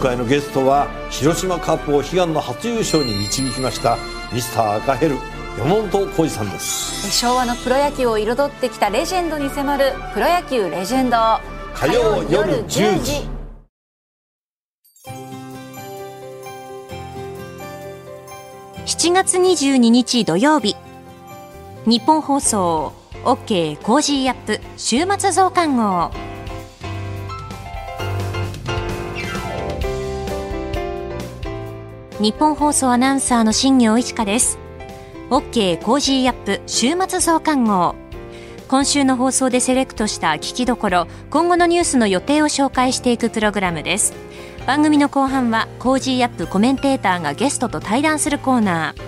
回のゲストは広島カープを悲願の初優勝に導きましたミスター赤ヘル山本浩二さんです。昭和のプロ野球を彩ってきたレジェンドに迫る「プロ野球レジェンド」火曜夜10時。7月22日土曜日。ニッポン放送 OK! Cozy up! 週末増刊号ニッポン放送アナウンサーの新行市佳です。 OK! Cozy up! 週末増刊号。今週の放送でセレクトした聞きどころ今後のニュースの予定を紹介していくプログラムです。番組の後半は Cozy up! コメンテーターがゲストと対談するコーナー。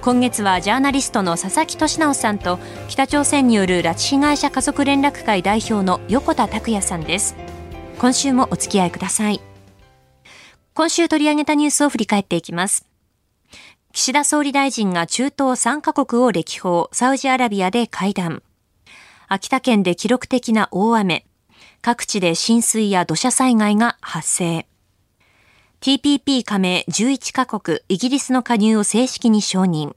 今月はジャーナリストの佐々木俊尚さんと北朝鮮による拉致被害者家族連絡会代表の横田拓也さんです。今週もお付き合いください。今週取り上げたニュースを振り返っていきます。岸田総理大臣が中東3カ国を歴訪、サウジアラビアで会談。秋田県で記録的な大雨。各地で浸水や土砂災害が発生。TPP 加盟11カ国、イギリスの加入を正式に承認。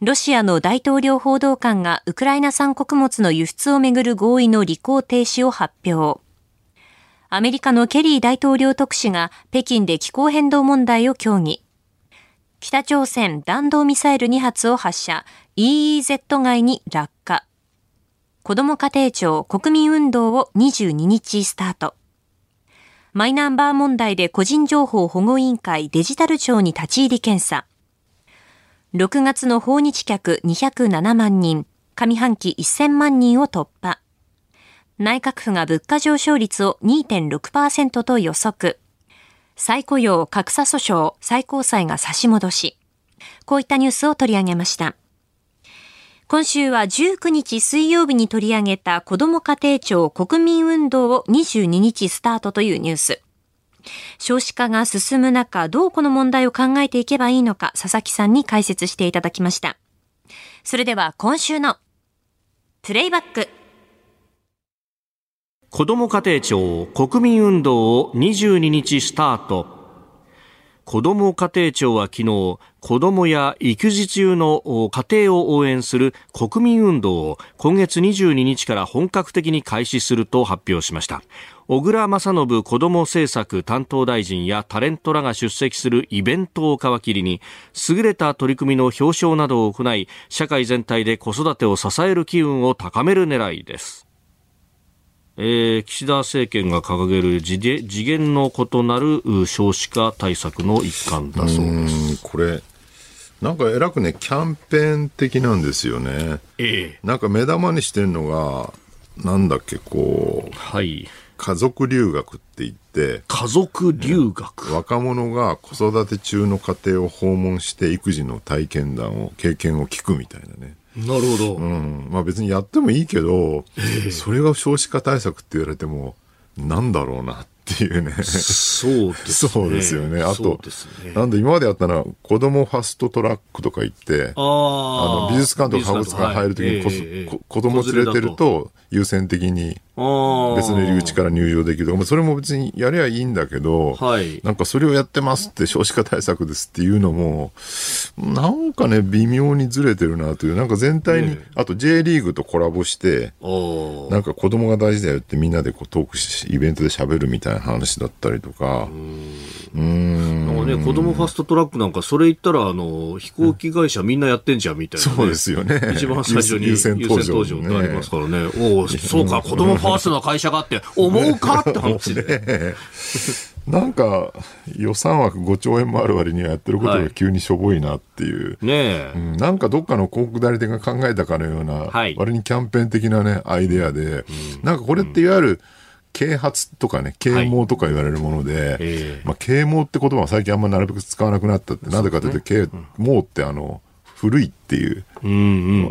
ロシアの大統領報道官がウクライナ産穀物の輸出をめぐる合意の履行停止を発表。アメリカのケリー大統領特使が北京で気候変動問題を協議。北朝鮮弾道ミサイル2発を発射、EEZ 外に落下。子ども家庭庁国民運動を22日スタート。マイナンバー問題で個人情報保護委員会デジタル庁に立ち入り検査。6月の訪日客207万人、上半期1000万人を突破。内閣府が物価上昇率を2.6%と予測。再雇用格差訴訟最高裁が差し戻し。こういったニュースを取り上げました。今週は19日水曜日に取り上げた子ども家庭庁国民運動を22日スタートというニュース。少子化が進む中、どうこの問題を考えていけばいいのか、佐々木さんに解説していただきました。それでは今週のプレイバック。子ども家庭庁国民運動を22日スタート。子ども家庭庁は昨日子どもや育児中の家庭を応援する国民運動を今月22日から本格的に開始すると発表しました。小倉正信子ども政策担当大臣やタレントらが出席するイベントを皮切りに優れた取り組みの表彰などを行い社会全体で子育てを支える機運を高める狙いです。えー、岸田政権が掲げる次次元の異なる少子化対策の一環だそうです。これなんかえらくねキャンペーン的なんですよね、ええ、なんか目玉にしてるのがなんだっけこう、はい、家族留学って言って家族留学、若者が子育て中の家庭を訪問して育児の体験談を経験を聞くみたいなねなるほど。うん。まあ別にやってもいいけど、えー、それが少子化対策って言われても、なんだろうなっていうね。そうですね。そうですよね。あと、ね、なんで今までやったのは、子供ファストトラックとか言って、あの美術館とか博物館入るときにこ、はい。えー、子供連れてると優先的に別の入り口から入場できるとか、それも別にやりゃいいんだけど、はい、なんかそれをやってますって少子化対策ですっていうのも、なんかね、微妙にずれてるなという、なんか全体に、ね、あと J リーグとコラボして、なんか子供が大事だよってみんなでこうトークし、イベントで喋るみたいな話だったりとか、うん。なんかね、子供ファストトラックなんか、それ言ったら、あの、飛行機会社みんなやってんじゃんみたいな、ね、そうですよね。一番最初に優先登場ってありますからね。おお、そうか、子供ファーストな会社があって、思うかって話で。なんか予算枠5兆円もある割にはやってることが急にしょぼいなっていう、はい、ねうん、なんかどっかの広告代理店が考えたかのような、はい、割にキャンペーン的なねアイデアで、うん、なんかこれっていわゆる、啓発とかね、啓蒙とか言われるもので、はいえ。ー、まあ、啓蒙って言葉は最近あんまなるべく使わなくなったって、なぜかというと、啓蒙ってあの、古いっっていう。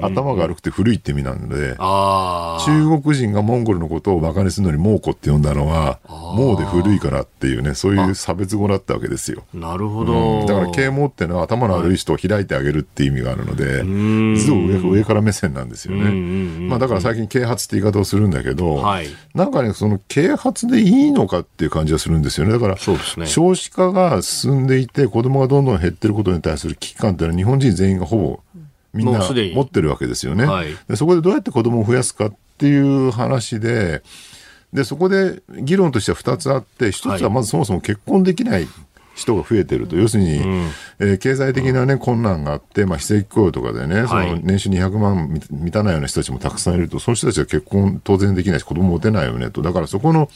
頭が悪くて古いって意味なので、中国人がモンゴルのことを馬鹿にするのに蒙古って呼んだのは、蒙で古いからっていうね、そういう差別語だったわけですよ。なるほど。うん、だから啓蒙っていうのは頭の悪い人を開いてあげるっていう意味があるので、ずっと上上から目線なんですよね。まあだから最近啓発って言い方をするんだけど、はい、なんかね、その啓発でいいのかっていう感じがするんですよね。だから、ね、少子化が進んでいて子供がどんどん減ってることに対する危機感っていうのは日本人全員がほぼみんな持ってるわけですよね。はい、でそこでどうやって子供を増やすかっていう話で、で、そこで議論としては2つあって、1つはまずそもそも結婚できない人が増えてると、要するに、うん、えー、経済的な、ね、困難があって、まあ、非正規雇用とかでね、その年収200万満たないような人たちもたくさんいると、その人たちは結婚当然できないし、子供持てないよねと、だからそこの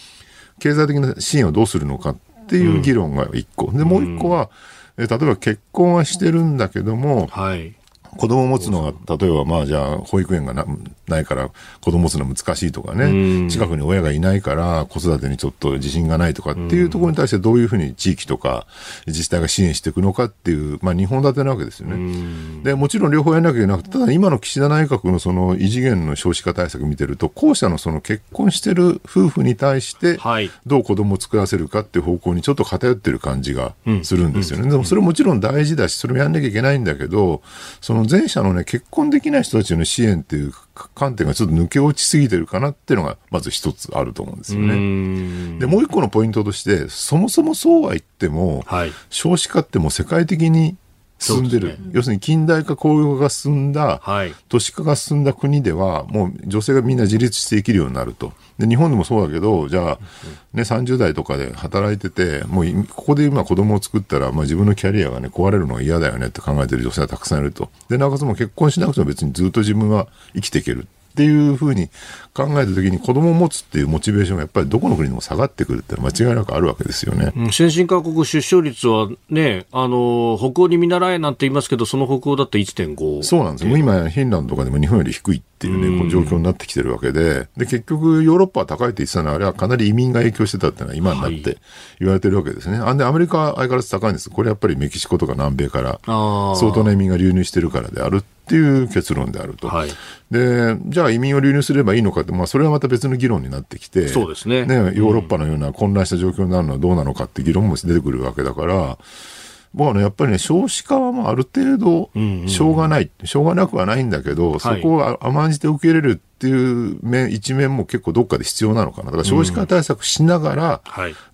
経済的な支援をどうするのかっていう議論が1個、でもう1個は、えー、例えば結婚はしてるんだけども、はい子供を持つのが、例えばまあじゃあ保育園がなないから子供持つの難しいとかね、近くに親がいないから子育てにちょっと自信がないとかっていうところに対してどういうふうに地域とか自治体が支援していくのかっていう、まあ2本立てなわけですよね。で、もちろん両方やらなきゃいけなくて、ただ今の岸田内閣のその異次元の少子化対策見てると、後者のその結婚してる夫婦に対してどう子供を作らせるかっていう方向にちょっと偏ってる感じがするんですよね。でもそれもちろん大事だし、それもやんなきゃいけないんだけど、その前者のね、結婚できない人たちの支援っていう観点がちょっと抜け落ちすぎてるかなっていうのが、まず一つあると思うんですよね。で、もう一個のポイントとして、そもそもそうは言っても、はい、少子化ってもう世界的に進んでる、ね、要するに近代化工業化が進んだ、はい、都市化が進んだ国ではもう女性がみんな自立して生きるようになると。で日本でもそうだけどじゃあ、ね、30代とかで働いててもうここで今子供を作ったら、まあ、自分のキャリアがね壊れるのが嫌だよねって考えてる女性がたくさんいると。でなおかつも結婚しなくても別にずっと自分は生きていけるっていうふうに考えたときに子供を持つっていうモチベーションがやっぱりどこの国でも下がってくるって間違いなくあるわけですよね。先進各国出生率はね、あの、北欧に見習えなんて言いますけど、その北欧だって1.5。そうなんですよ。今、フィンランドとかでも日本より低いっていうね、この状況になってきてるわけで、で、結局ヨーロッパは高いって言ってたのは、あれはかなり移民が影響してたっていうのは今になって言われてるわけですね。はい、で、アメリカは相変わらず高いんです。これやっぱりメキシコとか南米から相当な移民が流入してるからであるっていう結論であると。はい、で、じゃあ移民を流入すればいいのかって、まあそれはまた別の議論になってきて、そうですね。ね、ヨーロッパのような混乱した状況になるのはどうなのかって議論も出てくるわけだから、僕はね、やっぱりね、少子化はもうある程度、しょうがない、しょうがなくはないんだけど、そこを甘んじて受け入れるっていう面、一面も結構どっかで必要なのかな。だから少子化対策しながら、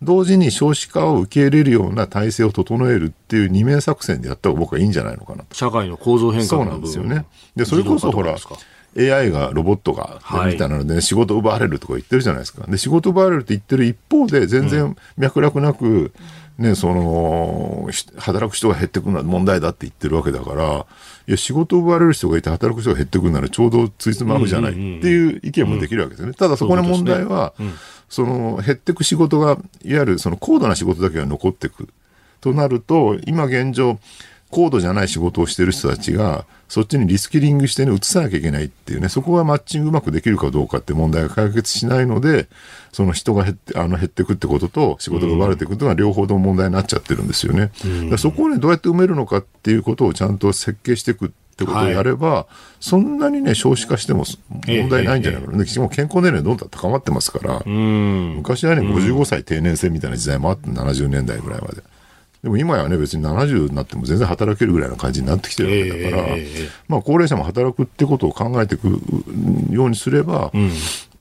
同時に少子化を受け入れるような体制を整えるっていう二面作戦でやった方が僕はいいんじゃないのかなと。社会の構造変化そうなんですよね。で、それこそほら、AI がロボットが、みたいなので、ね、仕事奪われるとか言ってるじゃないですか。で、仕事奪われるって言ってる一方で、全然脈絡なく、ね、その、働く人が減ってくるのは問題だって言ってるわけだから、いや、仕事を奪われる人がいて働く人が減ってくるならちょうどついつまぐじゃないっていう意見もできるわけですよね。ただそこの問題は、その、減ってく仕事が、いわゆるその高度な仕事だけが残ってく。となると、今現状、高度じゃない仕事をしてる人たちが、そっちにリスキリングしてね、移さなきゃいけないっていうね、そこがマッチングうまくできるかどうかって問題が解決しないので、その人が減って、あの減ってくってことと仕事が奪われていくというのは両方とも問題になっちゃってるんですよね。うん、そこをね、どうやって埋めるのかっていうことをちゃんと設計していくってことをやれば、はい、そんなにね、少子化しても問題ないんじゃないかな。ええ。え、も健康年齢どんどん高まってますから、昔はね、55歳定年制みたいな時代もあって、70年代ぐらいまで。でも今やね、別に70になっても全然働けるぐらいな感じになってきてるわけだから、えー、まあ高齢者も働くってことを考えていくようにすれば、うん、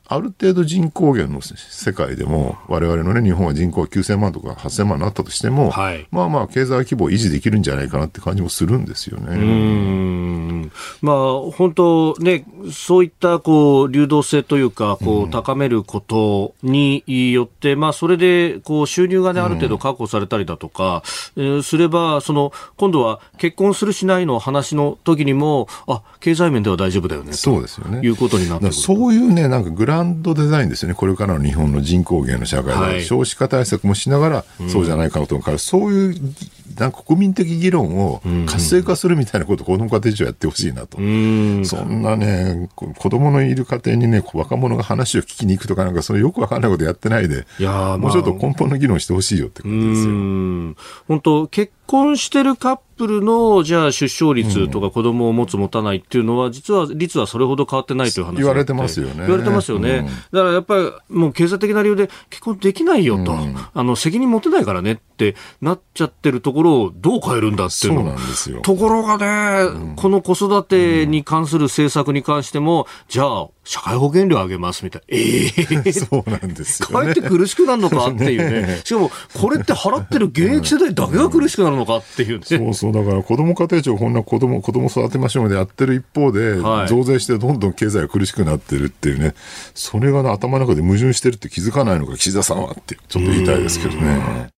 ある程度人口減の世界でも、我々のね、日本は人口が9000万とか8000万になったとしても、はい、まあまあ、経済規模を維持できるんじゃないかなって感じもするんですよね。うんまあ、本当ね、そういったこう流動性というか、こう高めることによって、うん、まあ、それでこう収入がね、ある程度確保されたりだとか、うん、すれば、その、今度は結婚するしないの話の時にも、あ、経済面では大丈夫だよね。そうですよね。いうことになってそういうね、なんかグラランドデザインですよね、これからの日本の人口減の社会で、はい、少子化対策もしながら、そうじゃないかなと思うかそういうなんか国民的議論を活性化するみたいなことを子ども家庭庁やってほしいなと、うん、そんなね、子供のいる家庭にね、若者が話を聞きに行くとか、なんか、そのよくわかんないことやってないで、いやもうちょっと根本の議論してほしいよってことですよ。本当、結婚してるカップルの、じゃあ出生率とか子供を持つ持たないっていうのは、実は率はそれほど変わってないという話言われてますよね。言われてますよね。うん、だからやっぱりもう経済的な理由で結婚できないよと、うん、あの、責任持てないからねってなっちゃってるところをどう変えるんだっていうの。そうなんですよ。ところがね、うん、この子育てに関する政策に関しても、じゃあ、社会保険料上げますみたいな。ええー、そうなんですよ、ね。帰って苦しくなるのかっていうね。しかも、これって払ってる現役世代だけが苦しくなるのかっていうね。そうそう。だから子ども家庭庁こんな子ども、子供育てましょうでやってる一方で、はい、増税してどんどん経済が苦しくなってるっていうね。それが、ね、頭の中で矛盾してるって気づかないのか、岸田さんはって、ちょっと言いたいですけどね。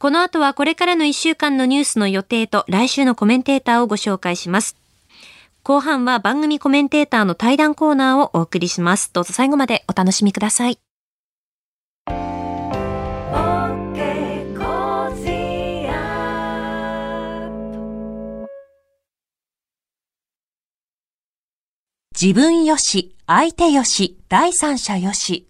この後はこれからの1週間のニュースの予定と来週のコメンテーターをご紹介します。後半は番組コメンテーターの対談コーナーをお送りします。どうぞ最後までお楽しみください。自分よし、相手よし、第三者よし。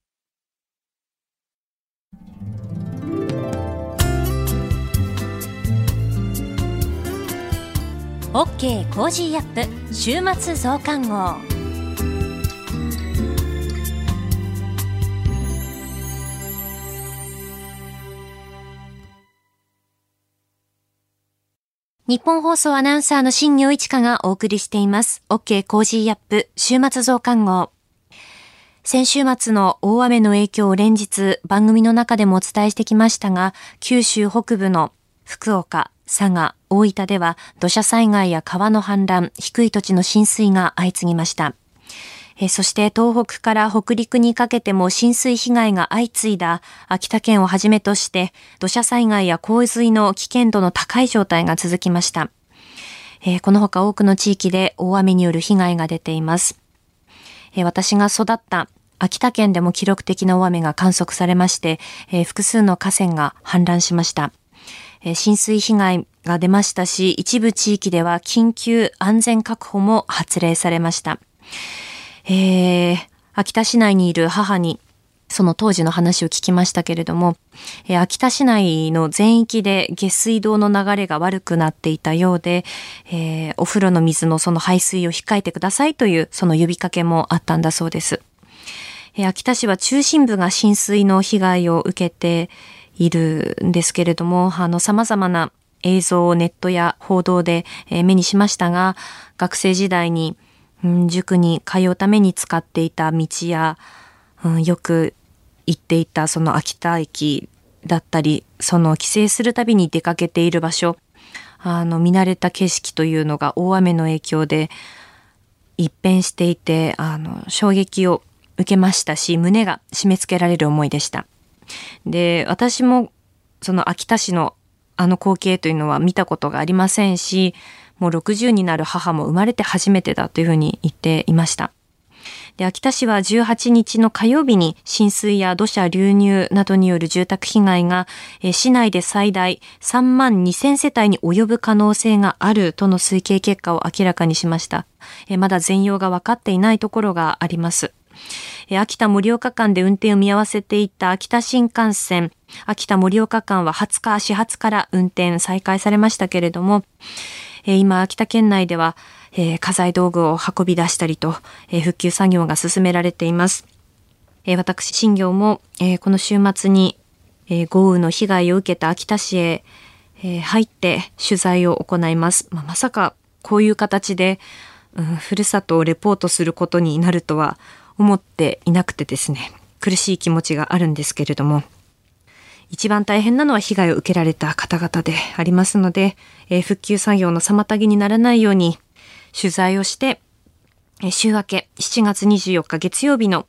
OK! Cozy up! 週末増刊号。日本放送アナウンサーの新業一華がお送りしています。OK コージーアップ週末増刊号。先週末の大雨の影響を連日番組の中でもお伝えしてきましたが、九州北部の福岡、佐賀、大分では土砂災害や川の氾濫、低い土地の浸水が相次ぎました。えそして東北から北陸にかけても浸水被害が相次いだ秋田県をはじめとして土砂災害や洪水の危険度の高い状態が続きました。えこのほか多くの地域で大雨による被害が出ています。え私が育った秋田県でも記録的な大雨が観測されまして、え複数の河川が氾濫しました。え浸水被害が出ましたし、一部地域では緊急安全確保も発令されました。えー、秋田市内にいる母にその当時の話を聞きましたけれども、え、秋田市内の全域で下水道の流れが悪くなっていたようで、えー、お風呂の水のその排水を控えてくださいというその呼びかけもあったんだそうです。え、秋田市は中心部が浸水の被害を受けているんですけれども、あの様々な映像をネットや報道で目にしましたが、学生時代にうん、塾に通うために使っていた道や、うん、よく行っていたその秋田駅だったり、その帰省するたびに出かけている場所、あの、見慣れた景色というのが大雨の影響で一変していて、あの、衝撃を受けましたし、胸が締め付けられる思いでした。で、私もその秋田市のあの光景というのは見たことがありませんし、もう60になる母も生まれて初めてだというふうに言っていました。で秋田市は18日の火曜日に浸水や土砂流入などによる住宅被害が、市内で最大3万2000世帯に及ぶ可能性があるとの推計結果を明らかにしました。まだ全容が分かっていないところがあります。秋田盛岡間で運転を見合わせていた秋田新幹線、秋田盛岡間は20日始発から運転再開されましたけれども、今、秋田県内では、えー、家財道具を運び出したりと、えー、復旧作業が進められています。えー、私、新業も、えー、この週末に、えー、豪雨の被害を受けた秋田市へ、えー、入って取材を行います。まあ、まさかこういう形で、うん、ふるさとをレポートすることになるとは思っていなくてですね。苦しい気持ちがあるんですけれども、一番大変なのは被害を受けられた方々でありますので、えー、復旧作業の妨げにならないように取材をして、えー、週明け7月24日月曜日の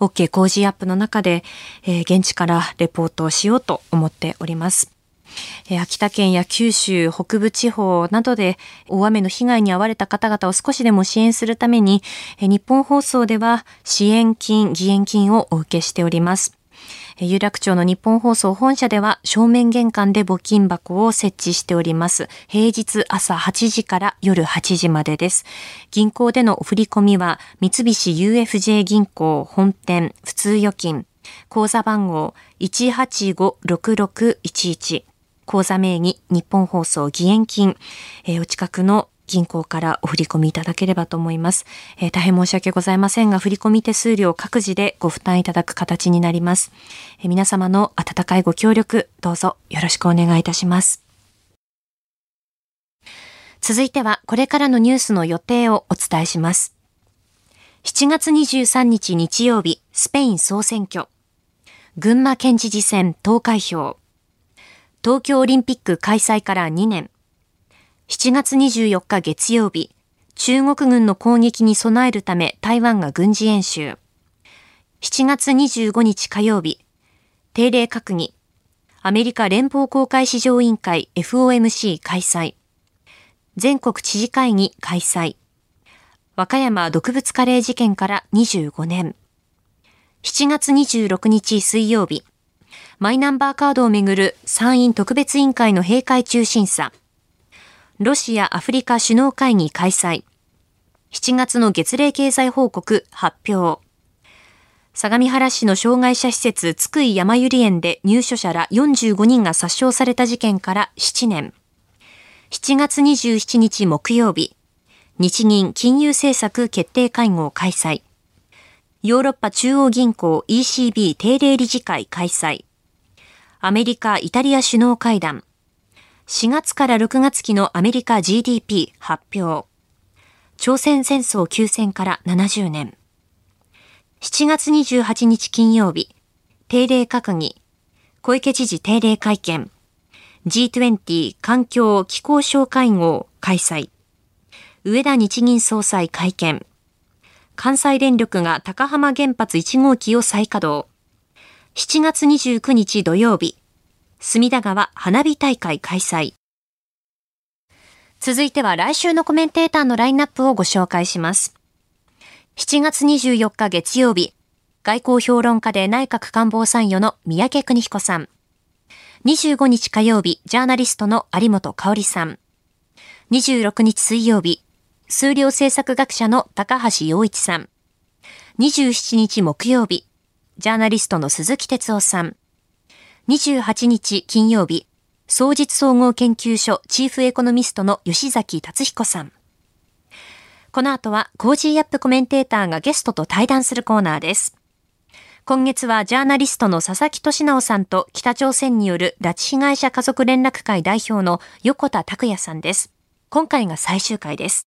OK 工事アップの中で、えー、現地からレポートをしようと思っております。秋田県や九州北部地方などで大雨の被害に遭われた方々を少しでも支援するために、日本放送では支援金、義援金をお受けしております。有楽町の日本放送本社では正面玄関で募金箱を設置しております。平日朝8時から夜8時までです。銀行での振り込みは三菱 UFJ 銀行本店普通預金口座番号1856611口座名義日本放送義援金、えー、お近くの銀行からお振り込みいただければと思います。えー、大変申し訳ございませんが、振込手数料各自でご負担いただく形になります。えー、皆様の温かいご協力、どうぞよろしくお願いいたします。続いては、これからのニュースの予定をお伝えします。7月23日日曜日、スペイン総選挙。群馬県知事選投開票。東京オリンピック開催から2年。7月24日月曜日、中国軍の攻撃に備えるため台湾が軍事演習。7月25日火曜日、定例閣議、アメリカ連邦公開市場委員会 FOMC 開催。全国知事会議開催。和歌山毒物カレー事件から25年。7月26日水曜日、マイナンバーカードをめぐる参院特別委員会の閉会中審査。ロシア・アフリカ首脳会議開催。7月の月例経済報告発表。相模原市の障害者施設津久井山百合園で入所者ら45人が殺傷された事件から7年。7月27日木曜日、日銀金融政策決定会合開催。ヨーロッパ中央銀行 ECB 定例理事会開催。アメリカ・イタリア首脳会談。4月から6月期のアメリカ GDP 発表。朝鮮戦争休戦から70年。7月28日金曜日、定例閣議、小池知事定例会見、G20 環境気候省会合開催、上田日銀総裁会見、関西電力が高浜原発1号機を再稼働、7月29日土曜日、隅田川花火大会開催。続いては来週のコメンテーターのラインナップをご紹介します。7月24日月曜日、外交評論家で内閣官房参与の三宅邦彦さん。25日火曜日、ジャーナリストの有本香里さん。26日水曜日、数量政策学者の高橋洋一さん。27日木曜日、ジャーナリストの鈴木哲夫さん。28日金曜日、総実総合研究所チーフエコノミストの吉崎達彦さん。この後は Cozy up! コメンテーターがゲストと対談するコーナーです。今月はジャーナリストの佐々木俊尚さんと北朝鮮による拉致被害者家族連絡会代表の横田拓也さんです。今回が最終回です。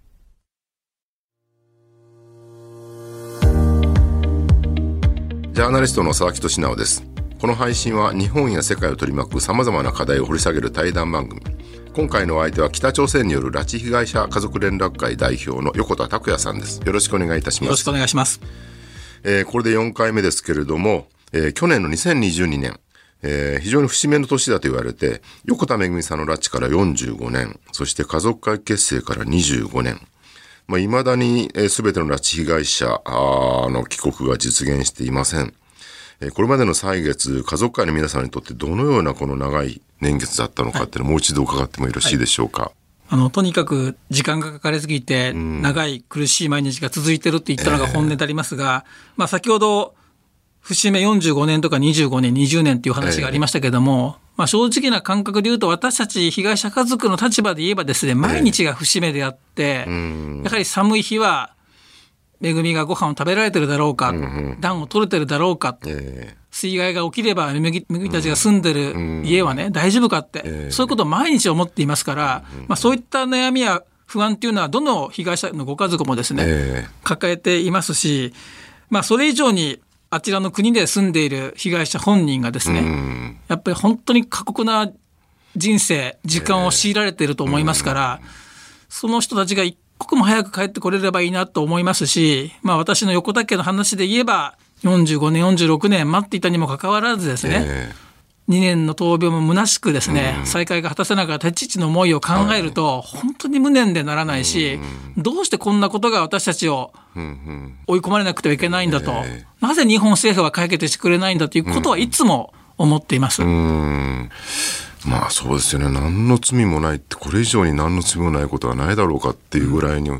ジャーナリストの佐々木俊直です。この配信は日本や世界を取り巻く様々な課題を掘り下げる対談番組。今回のお相手は北朝鮮による拉致被害者家族連絡会代表の横田拓也さんです。よろしくお願いいたします。よろしくお願いします。えー、これで4回目ですけれども、えー、去年の2022年、えー、非常に節目の年だと言われて、横田めぐみさんの拉致から45年、そして家族会結成から25年、まあ、未だに、えー、全ての拉致被害者の帰国が実現していません。えー、これまでの歳月、家族会の皆さんにとってどのようなこの長い年月だったのかっていうのをもう一度伺ってもよろしいでしょうか。はいあの、とにかく時間がかかりすぎて、長い苦しい毎日が続いてるって言ったのが本音でありますが、えー、まあ先ほど、節目45年とか25年、20年っていう話がありましたけれども、えー、まあ正直な感覚で言うと私たち被害者家族の立場で言えばですね、毎日が節目であって、えー、やはり寒い日は、恵みがご飯を食べられてるだろうか、暖を取れてるだろうか、えー、水害が起きれば、めぐみたちが住んでる家はね、大丈夫かって、そういうことを毎日思っていますから、まあ、そういった悩みや不安っていうのは、どの被害者のご家族もですね、抱えていますし、まあ、それ以上に、あちらの国で住んでいる被害者本人がですね、やっぱり本当に過酷な人生、時間を強いられていると思いますから、その人たちが一刻も早く帰ってこれればいいなと思いますし、まあ私の横田家の話で言えば、45年、46年待っていたにもかかわらずですね、えー、2年の闘病も虚しくですね、うん、再会が果たせなかった父の思いを考えると、本当に無念でならないし、どうしてこんなことが私たちを追い込まれなくてはいけないんだと、えー、なぜ日本政府は解決してくれないんだということはいつも思っています。まあそうですよね。何の罪もないって、これ以上に何の罪もないことはないだろうかっていうぐらいに、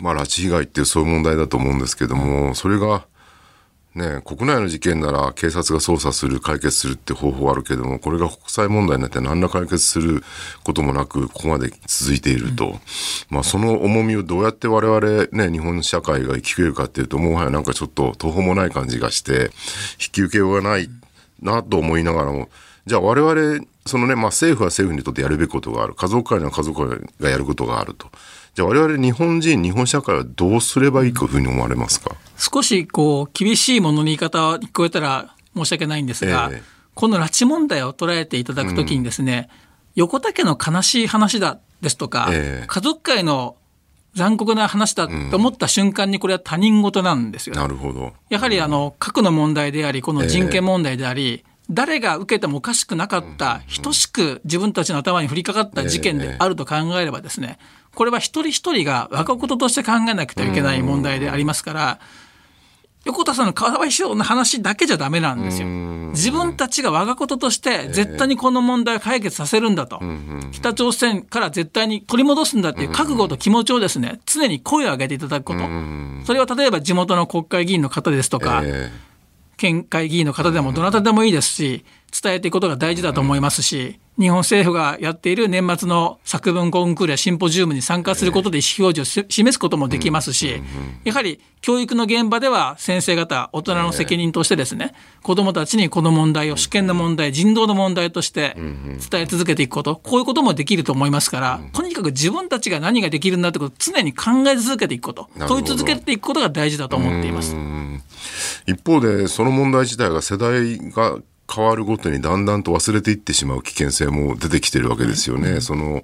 まあ拉致被害っていうそういう問題だと思うんですけども、それがね、国内の事件なら警察が捜査する、解決するって方法あるけども、これが国際問題になって何ら解決することもなく、ここまで続いていると。うん、まあ、その重みをどうやって我々ね、日本社会が生き切れるかっていうと、もはやなんかちょっと途方もない感じがして、引き受けようがないなと思いながらも、じゃあ我々、そのね、まあ政府は政府にとってやるべきことがある。家族会には家族会がやることがあると。じゃあ我々日本人、日本社会はどうすればいいというふうに思われますか？少しこう、厳しいものの言い方を聞こえたら申し訳ないんですが、え。ー、この拉致問題を捉えていただくときにですね、うん、横田家の悲しい話だですとか、えー、家族会の残酷な話だと思った瞬間にこれは他人事なんですよ、ね、なるほど。やはりあの、核の問題であり、この人権問題であり、えー誰が受けてもおかしくなかった、等しく自分たちの頭に降りかかった事件であると考えればですね、これは一人一人が若事として考えなくてはいけない問題でありますから、横田さんの川合師匠の話だけじゃダメなんですよ。自分たちが我がこととして絶対にこの問題を解決させるんだと。北朝鮮から絶対に取り戻すんだっていう覚悟と気持ちをですね、常に声を上げていただくこと。それは例えば地元の国会議員の方ですとか、県会議員の方でもどなたでもいいですし、伝えていくことが大事だと思いますし、日本政府がやっている年末の作文コンクールやシンポジウムに参加することで意思表示を示すこともできますし、やはり教育の現場では先生方、大人の責任としてですね、子どもたちにこの問題を主権の問題、人道の問題として伝え続けていくこと、こういうこともできると思いますから、とにかく自分たちが何ができるんだってことを常に考え続けていくこと、問い続けていくことが大事だと思っています。一方で、その問題自体が世代が変わるごとにだんだんと忘れていってしまう危険性も出てきてるわけですよね。うん、その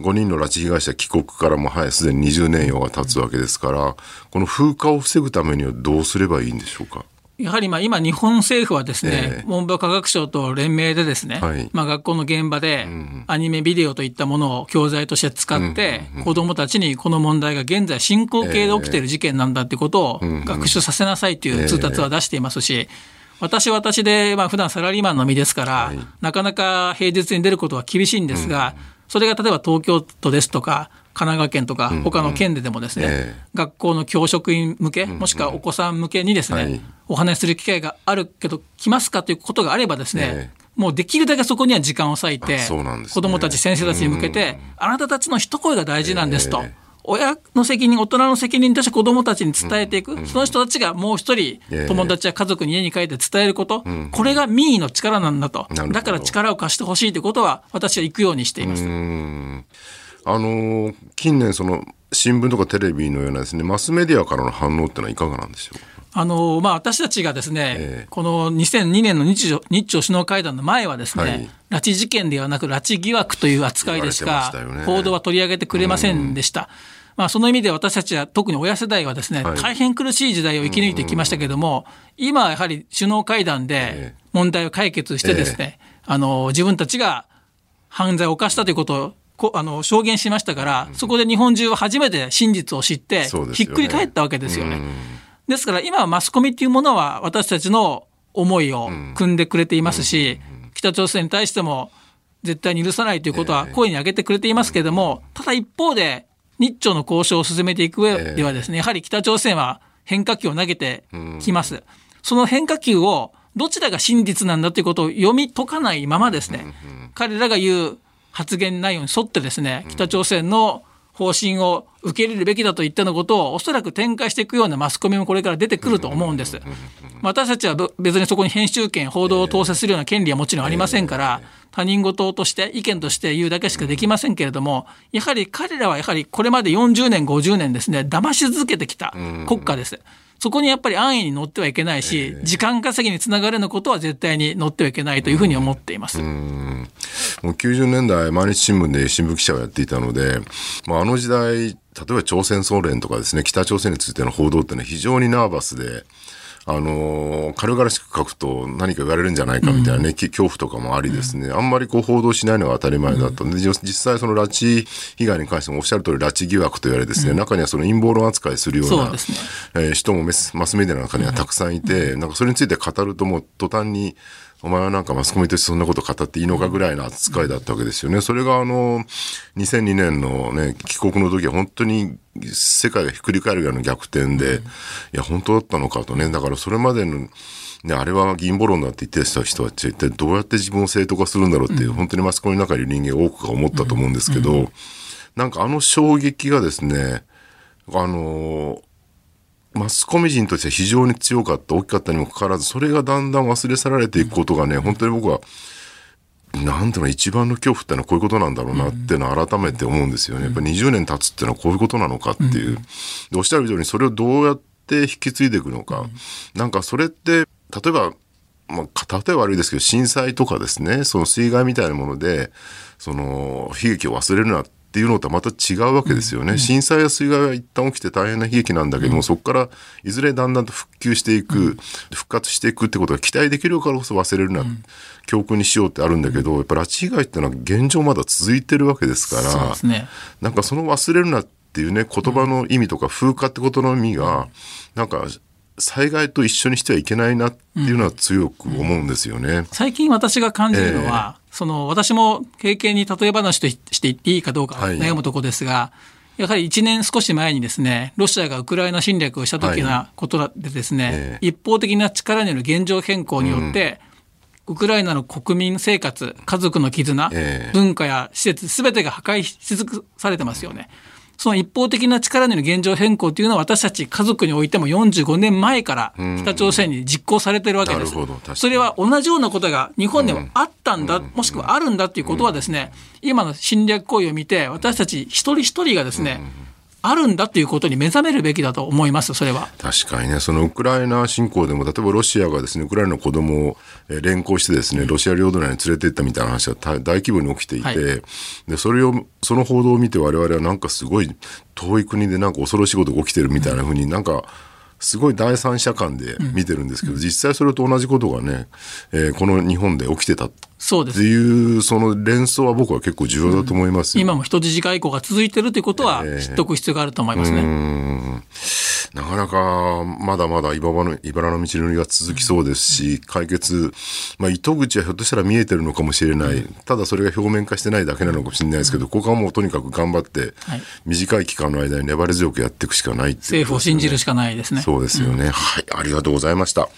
5人の拉致被害者帰国からもはいすでに20年以上が経つわけですから、この風化を防ぐためにはどうすればいいんでしょうか？やはりまあ今、日本政府はですね、えー、文部科学省と連名でですね、はい、まあ学校の現場でアニメ、ビデオといったものを教材として使って、子どもたちにこの問題が現在進行形で起きている事件なんだってことを学習させなさいという通達は出していますし、私は私で、まあ普段サラリーマンの身ですから、はい、なかなか平日に出ることは厳しいんですが、うん、それが例えば東京都ですとか、神奈川県とか、他の県ででもですね、うんうんえ。ー、学校の教職員向け、もしくはお子さん向けにですね、はい、お話しする機会があるけど、来ますかということがあればですね、えーもうできるだけそこには時間を割いて、ね、子どもたち、先生たちに向けて、あなたたちの一声が大事なんですと。えー親の責任、大人の責任として子どもたちに伝えていく、うん、その人たちがもう一人、友達や家族に家に帰って伝えること、これが民意の力なんだと、だから力を貸してほしいということは、私は行くようにしています。あの近年その新聞とかテレビのようなですね、マスメディアからの反応ってのはいかがなんでしょう？あのまあ、私たちがですね、えー、この2002年の日朝日朝首脳会談の前はですね、はい、拉致事件ではなく拉致疑惑という扱いでしか報道は取り上げてくれませんでした。まあ、その意味で私たちは特に親世代はですね、はい、大変苦しい時代を生き抜いてきましたけれども、今はやはり首脳会談で問題を解決してですね、えー、あの自分たちが犯罪を犯したということをこあの証言しましたから、そこで日本中は初めて真実を知って、ひっくり返ったわけですよね。ですから今はマスコミっていうものは私たちの思いを組んでくれていますし、北朝鮮に対しても絶対に許さないということは声に上げてくれていますけれども、ただ一方で日朝の交渉を進めていく上ではですね、やはり北朝鮮は変化球を投げてきます。その変化球をどちらが真実なんだということを読み解かないままですね、彼らが言う発言内容に沿ってですね、北朝鮮の方針を受け入れるべきだといったようなことをおそらく展開していくようなマスコミもこれから出てくると思うんです。私たちは別にそこに編集権、報道を統制するような権利はもちろんありませんから、他人事として意見として言うだけしかできませんけれども、やはり彼らはやはりこれまで40年、50年ですね、騙し続けてきた国家です。そこにやっぱり安易に乗ってはいけないし、時間稼ぎにつながるようなことは絶対に乗ってはいけないというふうに思っています。もう90年代、毎日新聞で新聞記者をやっていたので、まあ、あの時代、例えば朝鮮総連とかですね、北朝鮮についての報道っていうのは非常にナーバスで、あの軽々しく書くと何か言われるんじゃないかみたいなね、うん、恐怖とかもありですね、あんまりこう報道しないのが当たり前だったんで、実際その拉致被害に関してもおっしゃる通り拉致疑惑と言われですね、うん、中にはその陰謀論扱いするような、ね。えー、人もマスメディアの中にはたくさんいて、なんかそれについて語るともう途端にお前はなんかマスコミとしてそんなこと語っていいのかぐらいの扱いだったわけですよね。それがあの、2002年のね、帰国の時は本当に世界がひっくり返るぐらいの逆転で、いや、本当だったのかとね。だからそれまでの、ね、あれは議員ボ論だって言ってた人は一体どうやって自分を正当化するんだろうっていう、本当にマスコミの中にいる人間多くが思ったと思うんですけど、なんかあの衝撃がですね、あのマスコミ人としては非常に強かった、大きかったにもかかわらず、それがだんだん忘れ去られていくことがね、本当に僕は、なんていうの、一番の恐怖ってのはこういうことなんだろうなっていうのを改めて思うんですよね。やっぱり20年経つっていうのはこういうことなのかっていう。でおっしゃるように、それをどうやって引き継いでいくのか。なんかそれって、例えば、まあ、例えば悪いですけど、震災とかですね、その水害みたいなもので、その、悲劇を忘れるなっっていうのとはまた違うわけですよね。震災や水害は一旦起きて大変な悲劇なんだけども、そこからいずれだんだんと復旧していく、復活していくってことが期待できるからこそ忘れるな、教訓にしようってあるんだけど、やっぱ拉致被害っていうのは現状まだ続いてるわけですから、ね、なんかその忘れるなっていうね、言葉の意味とか風化ってことの意味が、なんか災害と一緒にしてはいけないなっていうのは強く思うんですよね。うん、最近私が感じるのは、えー、その私も経験に例え話として言っていいかどうか悩むところですが、はい、やはり1年少し前にですね、ロシアがウクライナ侵略をした時なことでですね、はいえ。ー、一方的な力による現状変更によって、うん、ウクライナの国民生活、家族の絆、えー、文化や施設、すべてが破壊し尽くされてますよね。その一方的な力による現状変更というのは私たち家族においても45年前から北朝鮮に実行されているわけです。それは同じようなことが日本でもあったんだ、もしくはあるんだということはですね、今の侵略行為を見て私たち一人一人がですね、あるんだということに目覚めるべきだと思います、それは。確かにね、そのウクライナ侵攻でも、例えばロシアがですね、ウクライナの子供を連行してですね、ロシア領土内に連れて行ったみたいな話が大規模に起きていて、はい、で、それを、その報道を見て我々はなんかすごい遠い国でなんか恐ろしいことが起きてるみたいなふうになんか、すごい第三者間で見てるんですけど、うん、実際それと同じことがね、えー、この日本で起きてたそうです。っていう、その連想は僕は結構重要だと思います、うん、今も人質外交が続いてるということは知っておく必要があると思いますね。えー、なかなか、まだまだ茨の茨の道のりが続きそうですし、解決、まあ、糸口はひょっとしたら見えてるのかもしれない。ただそれが表面化してないだけなのかもしれないですけど、ここはもうとにかく頑張って、短い期間の間に粘り強くやっていくしかない、ね、政府を信じるしかないですね。そうですよね。うん、はい、ありがとうございました。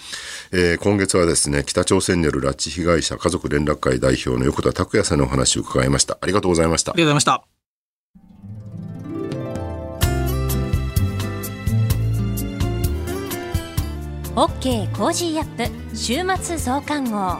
えー、今月はですね、北朝鮮による拉致被害者家族連絡会代表の横田拓也さんのお話を伺いました。ありがとうございました。ありがとうございました。 OK! Cozy up! 週末増刊号。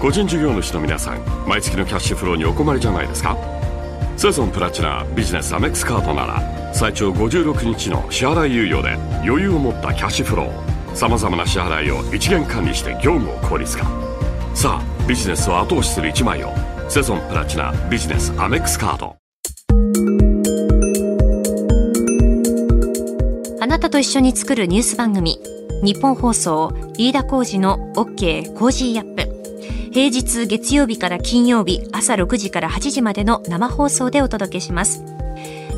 個人事業主の皆さん毎月のキャッシュフローにお困りじゃないですか？セゾンプラチナビジネスアメックスカードなら最長56日の支払い猶予で余裕を持ったキャッシュフロー。さまざまな支払いを一元管理して業務を効率化。さあビジネスを後押しする一枚をセゾンプラチナビジネスアメックスカードあなたと一緒に作るニュース番組日本放送飯田浩二の OK コージーアップ平日月曜日から金曜日朝6時から8時までの生放送でお届けします。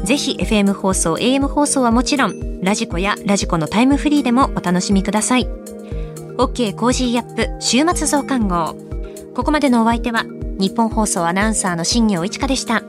ぜひ FM 放送、AM 放送はもちろん、 radiko や radiko のタイムフリーでもお楽しみください。 OK! Cozy up! 週末増刊号。ここまでのお相手は、ニッポン放送アナウンサーの新行市佳でした。